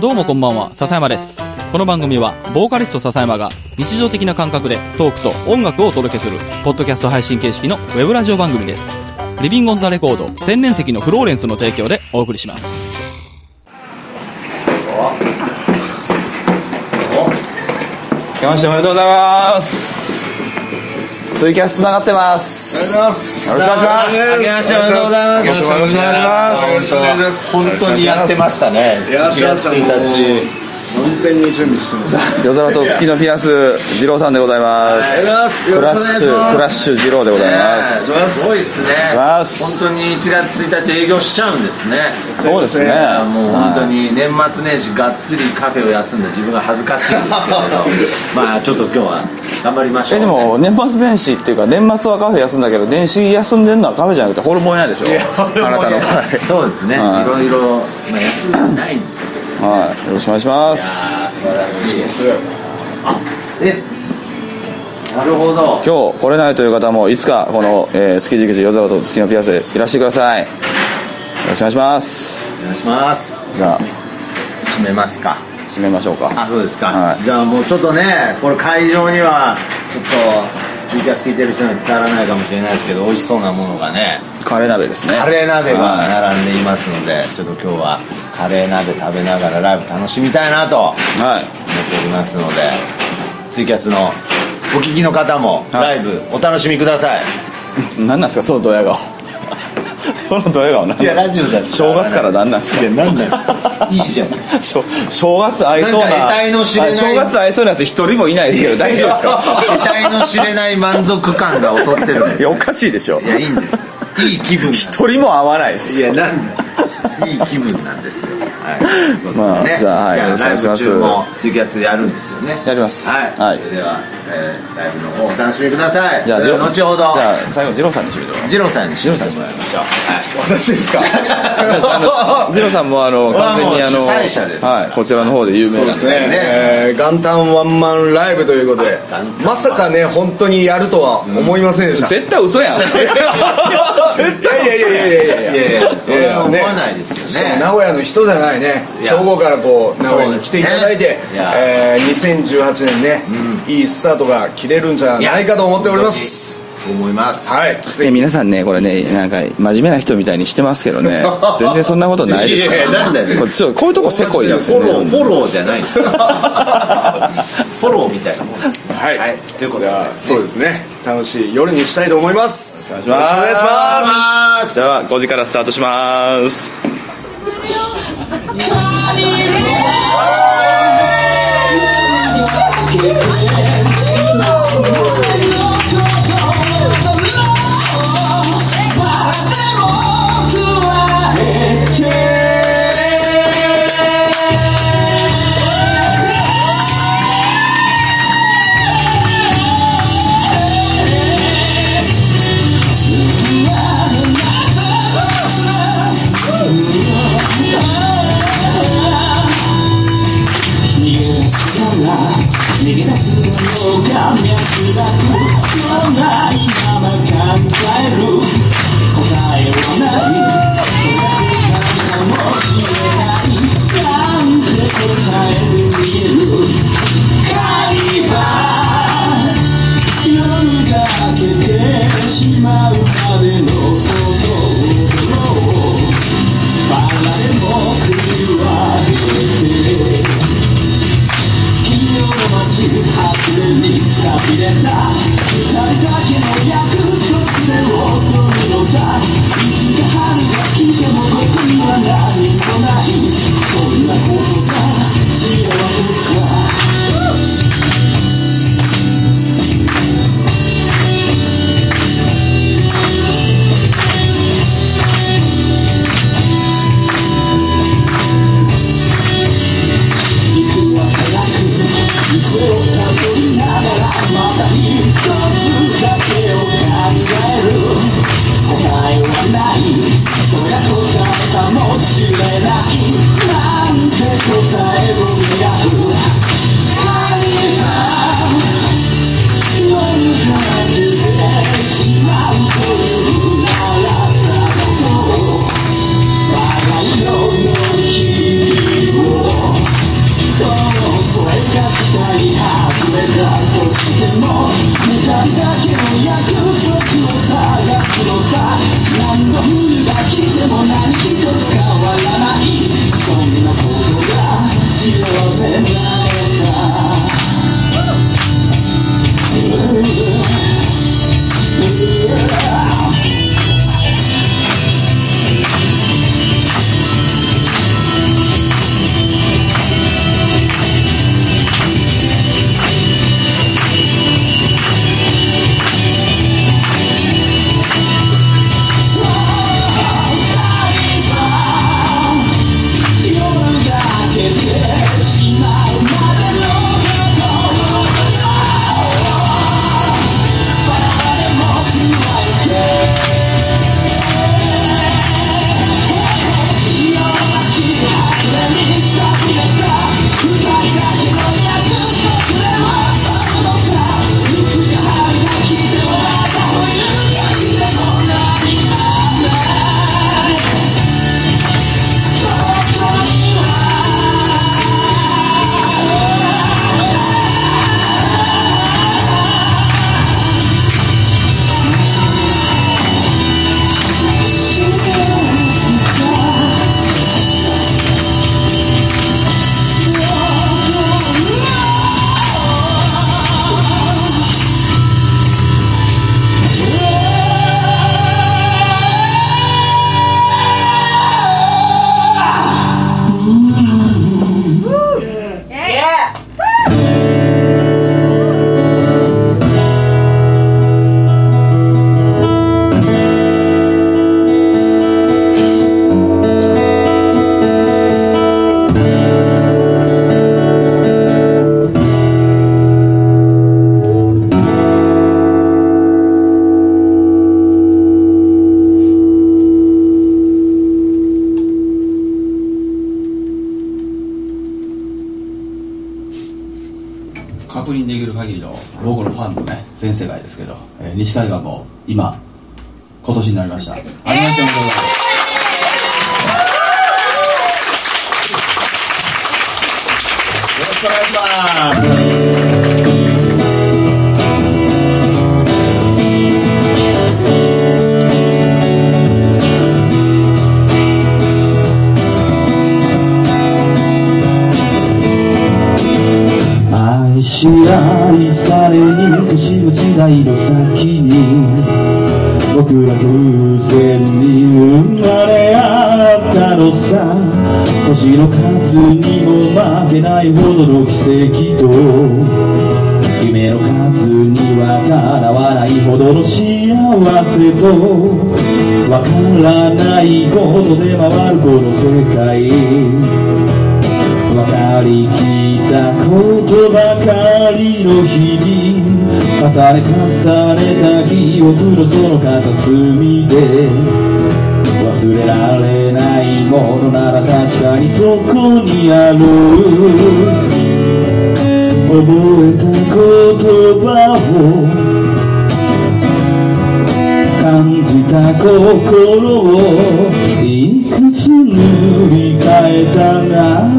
どうもこんばんは、笹山です。この番組は、ボーカリスト笹山が日常的な感覚でトークと音楽をお届けする、ポッドキャスト配信形式のウェブラジオ番組です。リビングオンザレコード、天然石のフローレンスの提供でお送りします。明けましておめでとうございますツイキャス繋がってます。よろしくお願いします。明けましておめでとうございます。よろしくお願いします。よろしくお願いします。本当にやってましたね。1月1日。完全に準備してました。夜空と月のピアス二郎さんでございます。ます。クラッシュクラッシュ二郎でございます。すごいですね。本当に1月1日営業しちゃうんですね。そうですね。もう本当に年末年始がっつりカフェを休んだ自分が恥ずかしいんですけれど。まあちょっと今日は頑張りましょう。えでも年末年始っていうか年末はカフェ休んだけど年始休んでるのはカフェじゃなくてホルモン屋でしょ。あなたの場そうですね。いはい。ろいろまあ休んでないんですけど。合はいよろしくお願いします。あー素晴らしい。あえなるほど。今日来れないという方もいつかこの、えー、築地口夜空と月のピアスへいらしてください。よろしくお願いします。お願いします。じゃあ。締めますか。締めましょうか。あそうですか、はい。じゃあもうちょっとねこれ会場にはちょっとツイキャス聞いてる人には伝わらないかもしれないですけど美味しそうなものがね。カレー鍋ですね。カレー鍋がはい。並んでいますので、ちょっと今日はカレー鍋食べながらライブ楽しみたいなと思ってはいおりますのでツイキャスのお聞きの方もはい。ライブお楽しみください、何なんですか？そのドヤ顔。そのドヤ顔なんいやラジオだって正月から何なんですか？いやなんだよ。いいじゃん。正正月合いそうなな正月合いそうなやつ一人もいないですけど大丈夫ですか？得体の知れない満足感が劣ってるんですいやおかしいでしょ。いやいいんですいい気分一人も合わないですいやなんだ いい気分なんですよ。はい。まあじゃあはいよろしくお願いします。やるんですよね。やります。はい、はい。では、えーライブの方お楽しみください。じゃあ後ほど。じゃあ最後二郎さんに締めてもらおう。ジローさんにしてもらいましょう。私ですか？ジローさんもあの完全にあの主催者です。はいこちらの方で有名なんで。ね。えー元旦ワンマンライブということでまさかね本当にやるとは思いませんでした。絶対嘘やん。絶対いやいやいやいやいやいや。いやそれは思ねわないですよしかもね名古屋の人じゃないね。いや。兵庫からこう名古屋に来ていただいて、ね。いや。えー2018年ね、いいスタートが切れるんじゃないかと思っておりますそう思います。はい。え皆さんねこれねなんか真面目な人みたいにしてますけどね。全然そんなことないです。いやいやなんだよ。これちょこういうとこせこいですよフォローねフォローじゃない フォローみたいなもんですね。はい。ということでじゃあそうですね。楽しい夜にしたいと思いますよろしくお願いします願いしますますでは5時からスタートします「確えー西海岸も今今年になりました。ありましておめでとうございます。よろしくお願いしし愛されに年の時代の先に僕ら偶然に生まれ合ったのさ。星の数にも負けないほどの奇跡と。夢の数にはかなわないほどの幸せと。わからないことで回るこの世界。分かりきったことばかりの日々重ね重ねた記憶のその片隅で忘れられないものなら確かにそこにある。覚えた言葉を感じた心をいくつ塗り替えたな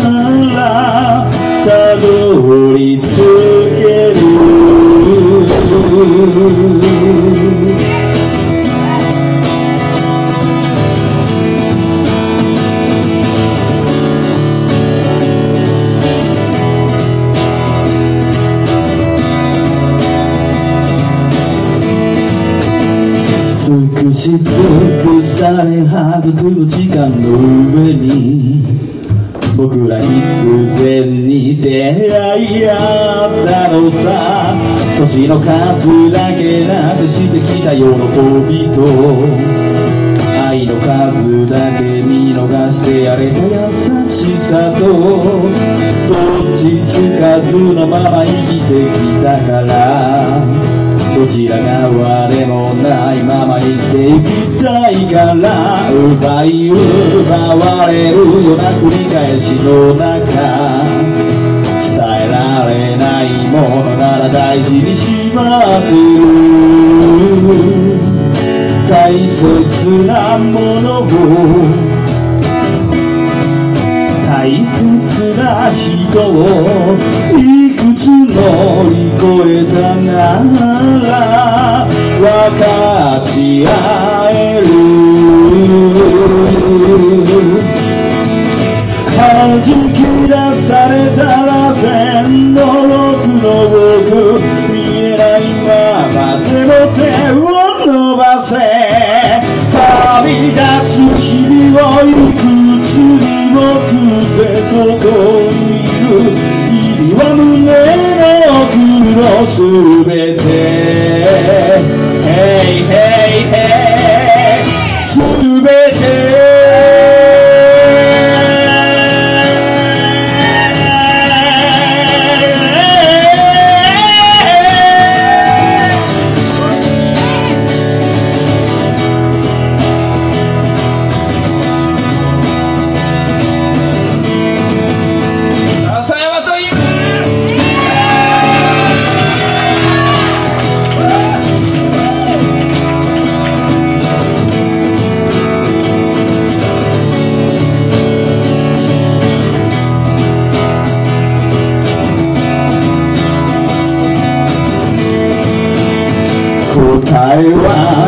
育む時間の上に僕ら必然に出会い合ったのさ。年の数だけなくしてきた喜びと愛の数だけ見逃してやれた優しさとどっちつかずのまま生きてきたから。どちら側でもないまま生きていきたいから奪い奪われるような繰り返しの中伝えられないものなら大事にしまってる。大切なものを大切な人をたなら分かち合える弾き出されたら線の奥の奥見えないままでも手を伸ばせ。旅立つ日々をいくつにも食ってそこの奥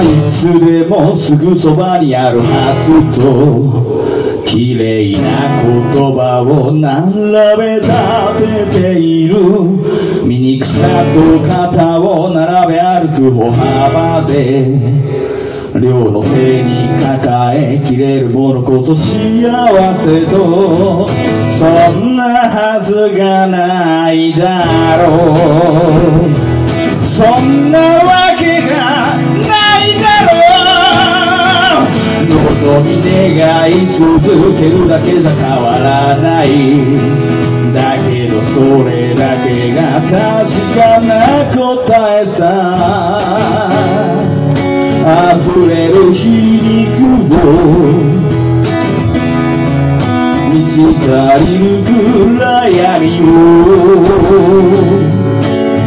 いつでもすぐそばにあるはずと綺麗な言葉を並べ立てている醜さと肩を並べ歩く歩幅で両の手に抱えきれるものこそ幸せとそんなはずがないだろうそんなわ望み願い続けるだけじゃ変わらない。だけどそれだけが確かな答えさ。溢れる皮肉を満ち足りる暗闇を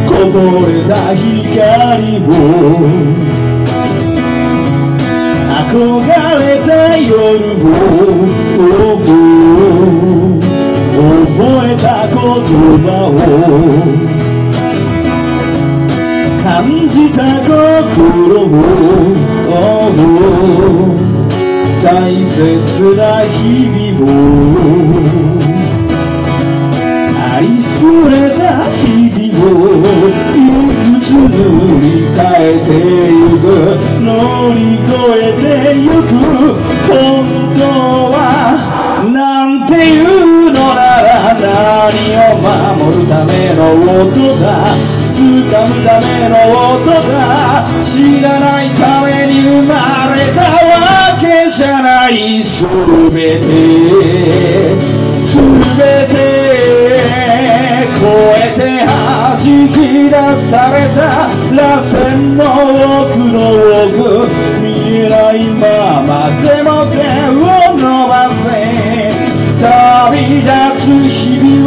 こぼれた光を憧れた夜を覚えた言葉を感じた心を大切な日々を。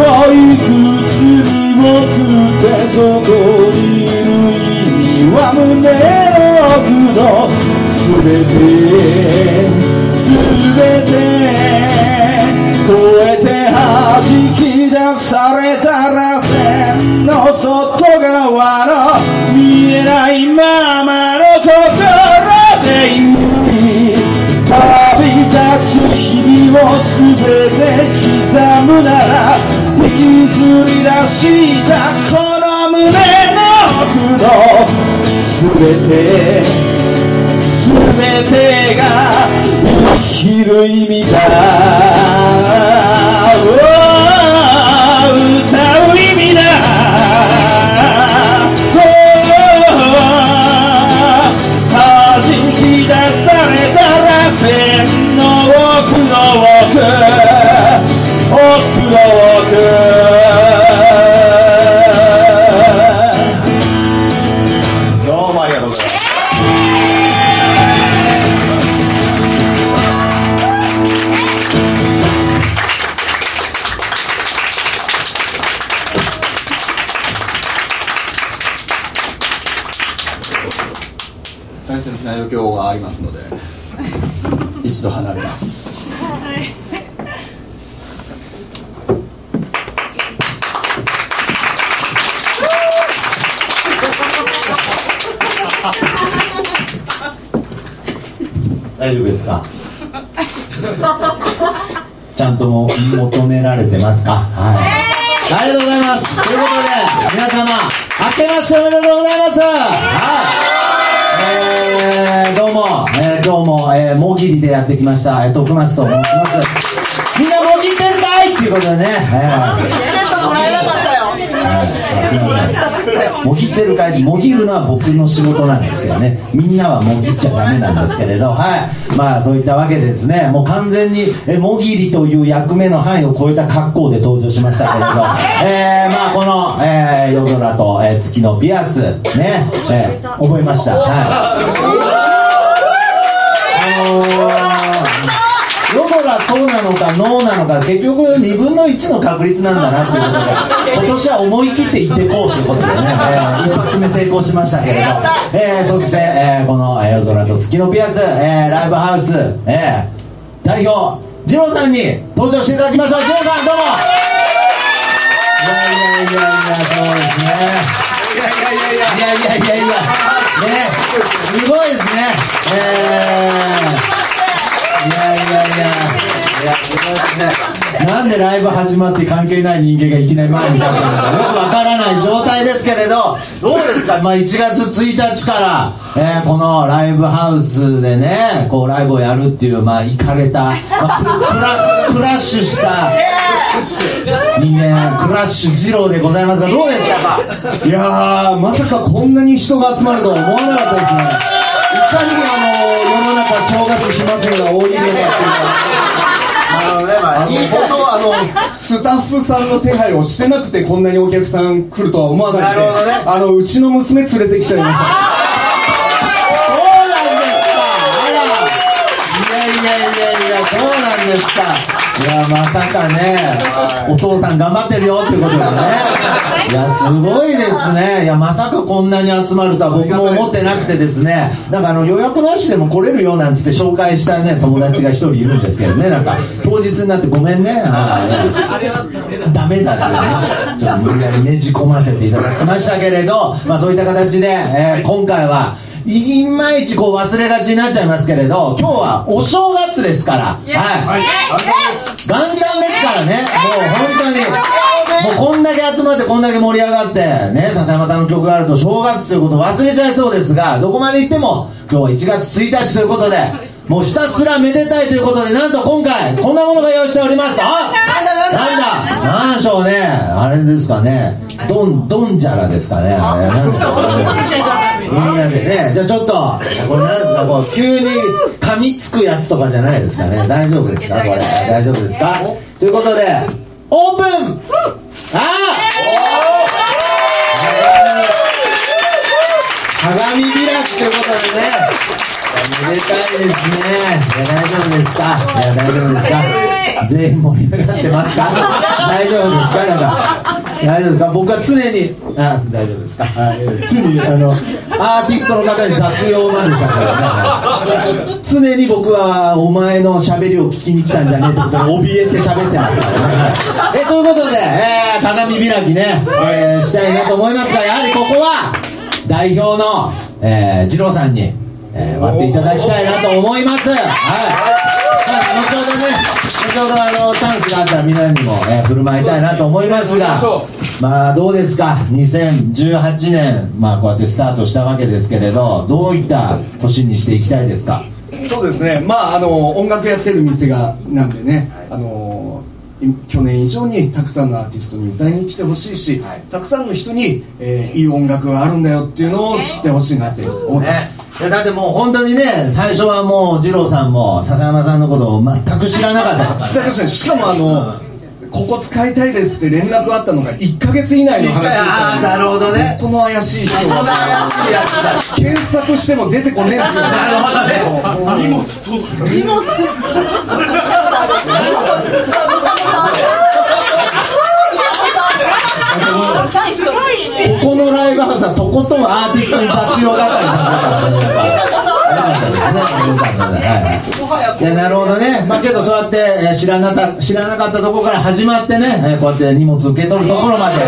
日々をいくつに僕ってそこにいる意味は胸の奥の全て全て超えて弾き出された螺旋の外側の見えないままのところでい旅立つ日々を全て刻むなら引きずり出したこの胸の奥の全て全てが生きる意味だ。大切な余興がありますので 一度離れます。大丈夫ですか？ちゃんとも求められてますか？はい。ありがとうございます。ということで皆様明けましておめでとうございます。はいえー、どうも、えー、今日も、えー、もぎりでやってきました、えー、徳松と申します。みんなもぎってんかいっていうことでね、えー。もぎってる会議もぎるのは僕の仕事なんですけどね。みんなはもぎっちゃダメなんですけれどはい。まあそういったわけでですねもう完全にえもぎりという役目の範囲を超えた格好で登場しましたけれど。えー、まあこの、えー、夜空と、えー、月のピアスね、えー、覚えました。はい。あのー夜空そうなのかノーなのか結局2分の1の確率なんだなっていうことで今年は思い切って行ってこうということでね、えー、一発目成功しましたけれど、えー、そして、えー、この、えー、夜空と月のピアス、えー、ライブハウス、えー、代表二郎さんに登場していただきましょう。二郎さんどうも。いやいやいやいやそうですね。いやいやいやいや、ね、すごいですね。えー、いやいやいや、いや、すごいですね。なんでライブ始まって関係ない人間がいきなり前に立ってるのかよくわからない状態ですけれど、どうですか、まあ1月1日から、えーこのライブハウスでね、こうライブをやるっていう、まあ、行かれた、まあ、クラクラッシュした人間、クラッシュ二郎でございますが、どうですかいやまさかこんなに人が集まるとは思わなかったですねかにあの世の中正月暇人が多いのかっていうのはあの本当あのスタッフさんの手配をしてなくてこんなにお客さん来るとは思わなくてなるほどね。あのうちの娘連れてきちゃいましたそうなんですか。あら。いやいやいやいやそうなんですか。いやまさかね。お父さん頑張ってるよってことでねいやすごいですね。い。やまさかこんなに集まるとは僕も思ってなくてですね。なんかあの予約なしでも来れるよなんつって紹介したね友達が一人いるんですけどね。なんか当日になってごめんね。はいダメだってね。ちょっと無理やりねじ込ませていただきましたけれど、まあ、そういった形で、えー今回はいいまいちこう忘れがちになっちゃいますけれど今日はお正月ですから。はい、元旦ですからね。もう本当にもうこんだけ集まってこんだけ盛り上がってね笹山さんの曲があると正月ということを忘れちゃいそうですがどこまで行っても今日は1月1日ということでもうひたすらめでたいということでなんと今回こんなものが用意しております。あなんだなんだ。なんでしょうね。あれですかね。ドンドンジャラですかね。あれ。なんで。すかねみんなでね。じゃあちょっとこれなんですかこう急に噛みつくやつとかじゃないですかね。大丈夫ですか？これ。大丈夫ですか？ということでオープンあ鏡開きということでねめでたいですね。いや大丈夫ですか？いや大丈夫ですか？全員盛り上がってますか？大丈夫ですか？なんか大丈夫ですか？僕は常にあ大丈夫ですか？はい。常にあのアーティストの方に雑用までさからね。常に僕はお前の喋りを聞きに来たんじゃねえってことに怯えて喋ってますからね。えということで、えー鏡開きね、えーしたいなと思いますがやはりここは代表の、えー、二郎さんに、えー割っていただきたいなと思います。はい。まあ、後ほどね、後ほどあの、チャンスがあったらみんなにも、えー振る舞いたいなと思いますが、まあ、どうですか、2018年、まあ、こうやってスタートしたわけですけれど、どういった年にしていきたいですか？そうですね。まああの音楽やってる店がなんでねあのい去年以上にたくさんのアーティストに歌いに来てほしいし、たくさんの人に、えーいい音楽があるんだよっていうのを知ってほしいなって思ってます、ね。いやだってもう本当にね、最初はもう、二郎さんも、笹山さんのことを全く知らなかったですからね。しかもあのここ使いたいですって連絡あったのが1か月以内の話でしたなるほどね。この怪しい人この怪しいやつだ。検索しても出てこねえっすよ。なるほどね。荷物ここのライブハウスはとことんアーティストに雑用係い。やなるほどね、まあ、けどそうやって、えー知らなか知らなかったところから始まってね、えーこうやって荷物受け取るところまで、えー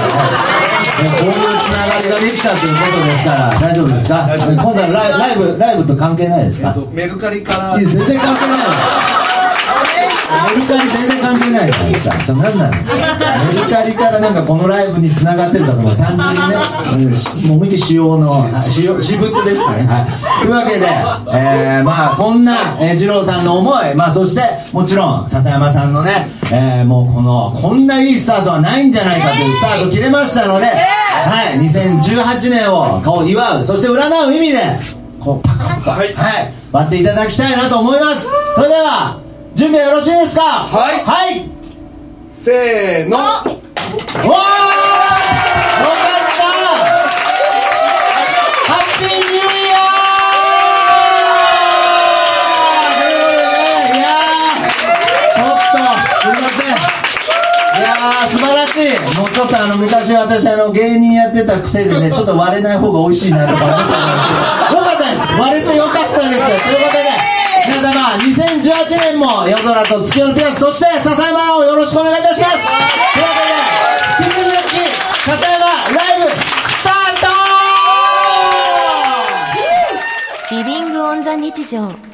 こういうつながりができたということですから大丈夫ですか？今回ライライブライブと関係ないですか？メルカリから。全然関係ない。わメルカリ全然関係ない。じゃないですかじゃあ何なんですか？メルカリからなんかこのライブに繋がってるかと思単純にね、うんもう思いっきり仕様のはい私用私物ですね、はい、というわけで、えー、まあそん。な、えー、二郎さん。の思いまあそしてもちろん。笹山さん。のね、えー、もうこのこん。ないいスタートはないん。じゃないかというスタート切れましたので、はい2018年をこう祝うそして占う意味でこうパカッとはい、割っていただきたいなと思いますそれでは準備はよろしいですか？はい。はい。せーの。おー。よかった。ハッピーニューイヤーということでねいやー。ちょっとすいません。いやー素晴らしい。もうちょっとあの昔私あの芸人やってた癖でねちょっと割れない方が美味しいなとか思ってたんですけど。よかったです。割れてよかったです。ということで2018年も夜空と月夜のピアスそして笹山をよろしくお願いいたします。というで引き続きライブスタート。リビング日常。